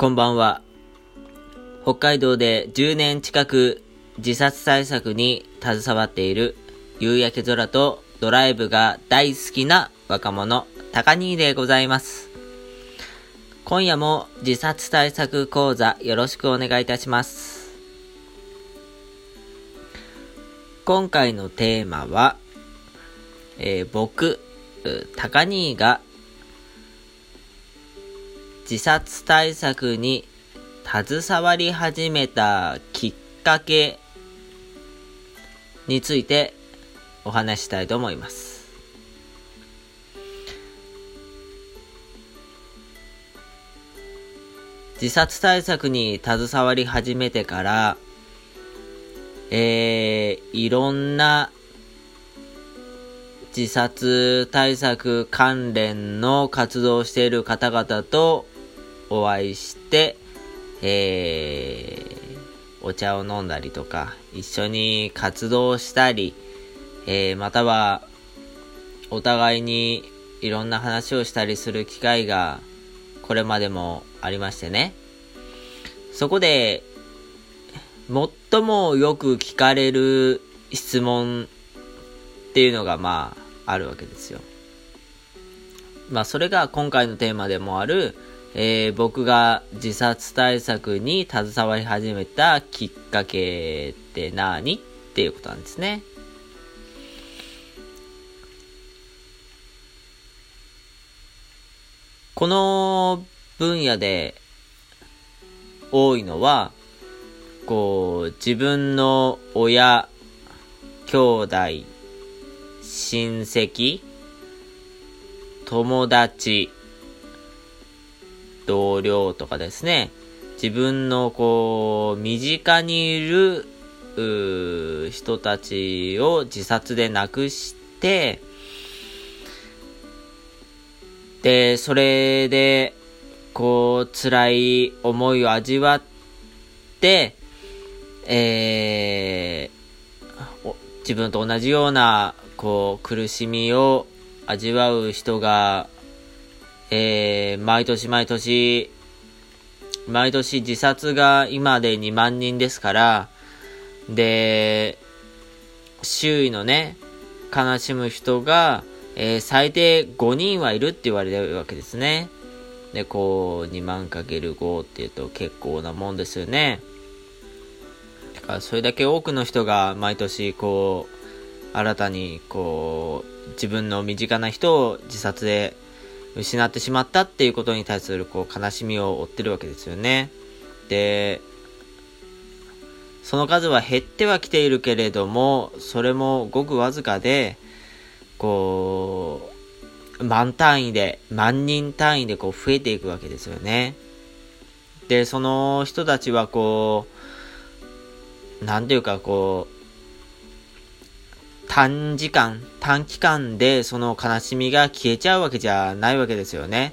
こんばんは。北海道で10年近く自殺対策に携わっている夕焼け空とドライブが大好きな若者、高兄でございます。今夜も自殺対策講座よろしくお願いいたします。今回のテーマは、えー、僕、高兄が自殺対策に携わり始めたきっかけについてお話したいと思います。自殺対策に携わり始めてから、えー、いろんな自殺対策関連の活動をしている方々とお会いして、えー、お茶を飲んだりとか、一緒に活動したり、えー、または、お互いにいろんな話をしたりする機会が、これまでもありましてね。そこで、最もよく聞かれる質問っていうのが、まあ、あるわけですよ。まあ、それが今回のテーマでもある、えー、僕が自殺対策に携わり始めたきっかけって何っていうことなんですね。この分野で多いのは、こう、自分の親、兄弟、親戚、友達、同僚とかですね、自分のこう、身近にいる、人たちを自殺で亡くして、で、それで、こう、辛い思いを味わって、えー、自分と同じような、こう、苦しみを味わう人がえー、毎年毎年、毎年自殺が今で2万人ですから、で、周囲のね、悲しむ人が、えー、最低5人はいるって言われてるわけですね。で、こう、2万かける5って言うと結構なもんですよね。だからそれだけ多くの人が毎年こう、新たにこう、自分の身近な人を自殺で失ってしまったっていうことに対するこう悲しみを負ってるわけですよね。で、その数は減ってはきているけれども、それもごくわずかで、こう、万単位で、万人単位でこう増えていくわけですよね。で、その人たちはこう、なんていうかこう、短時間、短期間でその悲しみが消えちゃうわけじゃないわけですよね。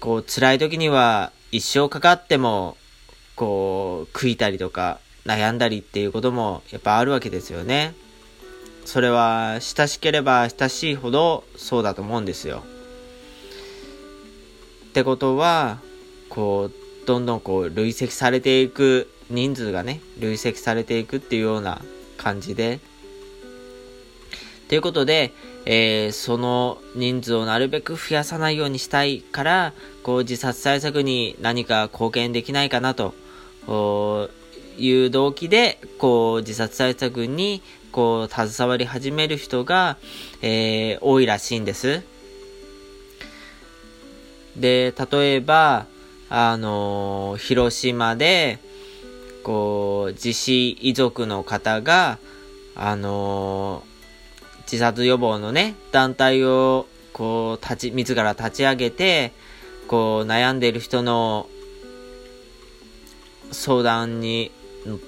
こう、辛い時には一生かかっても、こう、悔いたりとか悩んだりっていうこともやっぱあるわけですよね。それは親しければ親しいほどそうだと思うんですよ。ってことは、こう、どんどんこう累積されていく人数がね、累積されていくっていうような感じで、ということで、えー、その人数をなるべく増やさないようにしたいから、こう自殺対策に何か貢献できないかなという動機で、こう自殺対策にこう携わり始める人が、えー、多いらしいんです。で、例えば、あのー、広島で、こう、自死遺族の方が、あのー自殺予防のね、団体を、こう、立ち、自ら立ち上げて、こう、悩んでいる人の相談に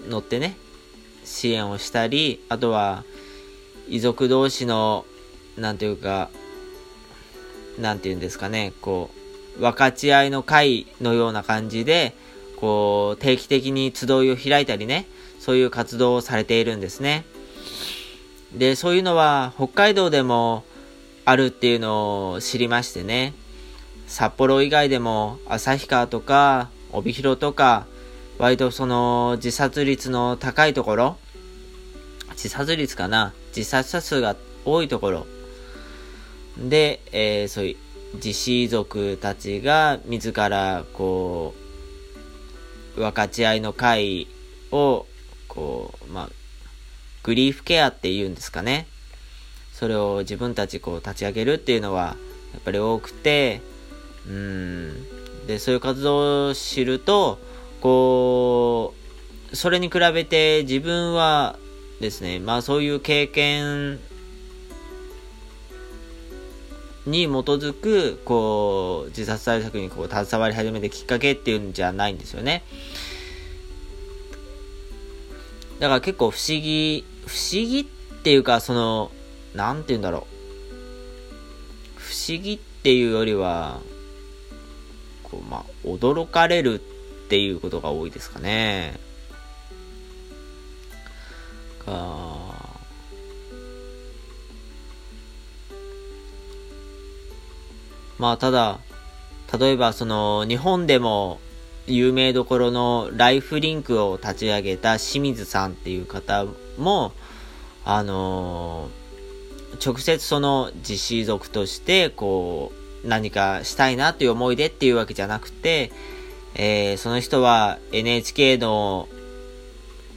乗ってね、支援をしたり、あとは、遺族同士の、なんていうか、なんていうんですかね、こう、分かち合いの会のような感じで、こう、定期的に集いを開いたりね、そういう活動をされているんですね。で、そういうのは北海道でもあるっていうのを知りましてね。札幌以外でも旭川とか帯広とか割とその自殺率の高いところ自殺率かな自殺者数が多いところで、えー、そういう自死族たちが自らこう分かち合いの会をこうまあグリーフケアっていうんですかね。それを自分たちこう立ち上げるっていうのはやっぱり多くてうん。でそういう活動を知るとこうそれに比べて自分はですねまあそういう経験に基づくこう自殺対策にこう携わり始めてきっかけっていうんじゃないんですよね。だから結構不思議不思議っていうかその何て言うんだろう。不思議っていうよりはこうまあ驚かれるっていうことが多いですかね。かまあただ例えばその日本でも有名どころのライフリンクを立ち上げた清水さんっていう方もあのー直接その実施族としてこう何かしたいなという思いでっていうわけじゃなくて、えー、その人は NHK の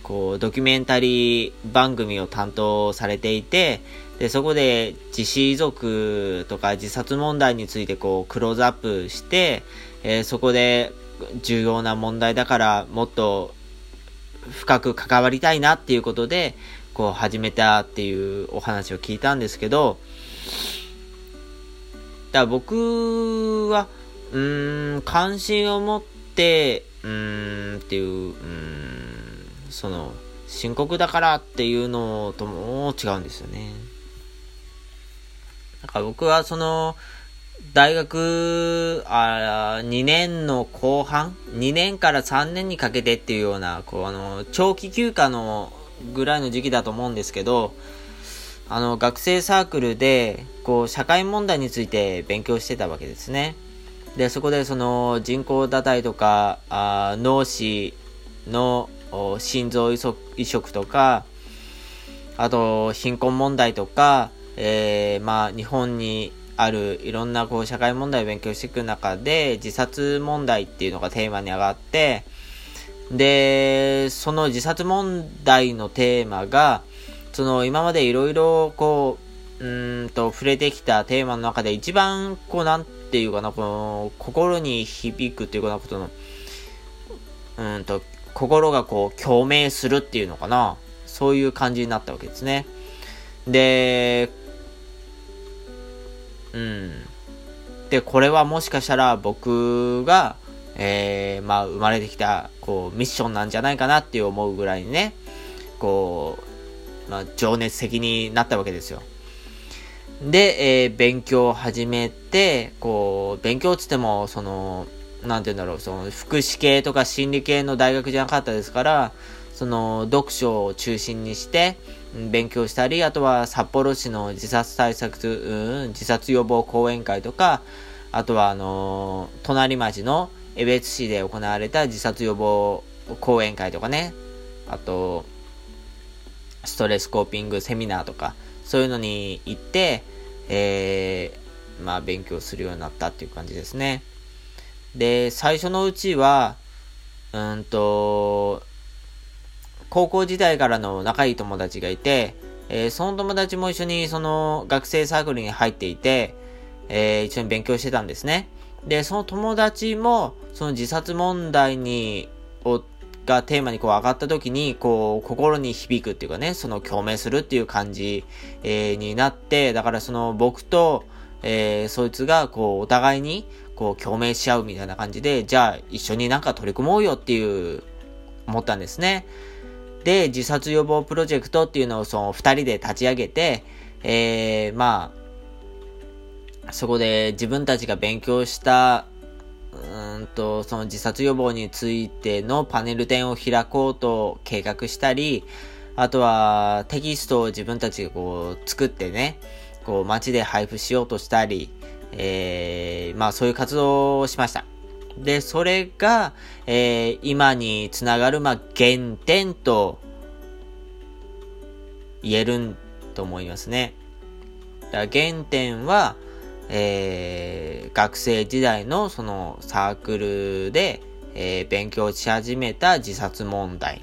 こうドキュメンタリー番組を担当されていてでそこで自死遺族とか自殺問題についてこうクローズアップして、えー、そこで重要な問題だからもっと深く関わりたいなっていうことで、こう始めたっていうお話を聞いたんですけど、だから僕は、うーん、関心を持って、うーん、っていう、うーん、その、深刻だからっていうのとも違うんですよね。だから僕はその、大学、あ2年の後半 ?2 年から3年にかけてっていうような、こう、あの、長期休暇のぐらいの時期だと思うんですけど、あの、学生サークルで、こう、社会問題について勉強してたわけですね。で、そこでその人工堕胎とか、あ脳死の心臓移植とか、あと、貧困問題とか、えー、まあ、日本にあるいろんなこう社会問題を勉強していく中で、自殺問題っていうのがテーマに上がって、で、その自殺問題のテーマが、その今までいろいろこう、うんと触れてきたテーマの中で一番こうなんていうかな、この心に響くっていうかなことの、うんと、心がこう共鳴するっていうのかな。そういう感じになったわけですね。で、うん。で、これはもしかしたら僕が、えー、まあ、生まれてきた、こう、ミッションなんじゃないかなって思うぐらいにね、こう、まあ、情熱的になったわけですよ。で、えー、勉強を始めて、こう、勉強つっても、その、なんて言うんだろう、その、福祉系とか心理系の大学じゃなかったですから、その、読書を中心にして、勉強したり、あとは札幌市の自殺対策、うん、自殺予防講演会とか、あとはあのー、隣町の江別市で行われた自殺予防講演会とかね、あと、ストレスコーピングセミナーとか、そういうのに行って、えー、まあ勉強するようになったっていう感じですね。で、最初のうちは、うんと、高校時代からの仲いい友達がいて、えー、その友達も一緒にその学生サークルに入っていて、えー、一緒に勉強してたんですね。で、その友達も、その自殺問題に、を、がテーマにこう上がった時に、こう、心に響くっていうかね、その共鳴するっていう感じ、えー、になって、だからその僕と、えー、そいつが、こう、お互いに、こう、共鳴し合うみたいな感じで、じゃあ、一緒になんか取り組もうよっていう、思ったんですね。で、自殺予防プロジェクトっていうのをその二人で立ち上げて、えー、まあ、そこで自分たちが勉強したうんと、その自殺予防についてのパネル展を開こうと計画したり、あとはテキストを自分たちがこう作ってね、こう街で配布しようとしたり、えー、まあそういう活動をしました。で、それが、えー、今につながる、まあ原点と言えると思いますね。だ原点は、えー、学生時代のそのサークルで、えー、勉強し始めた自殺問題。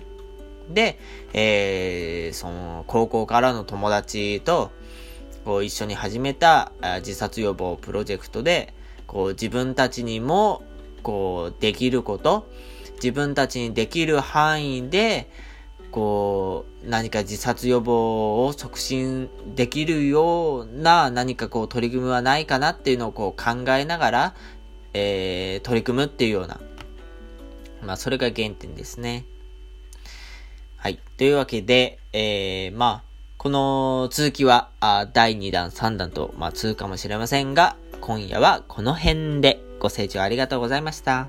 で、えー、その高校からの友達とこう一緒に始めた自殺予防プロジェクトで、こう自分たちにもこうできること、自分たちにできる範囲で、こう、何か自殺予防を促進できるような何かこう取り組みはないかなっていうのをこう考えながら、えー、取り組むっていうような、まあそれが原点ですね。はい。というわけで、えー、まあ、この続きは、あ第2弾、3弾と、まあ、続くかもしれませんが、今夜はこの辺でご清聴ありがとうございました。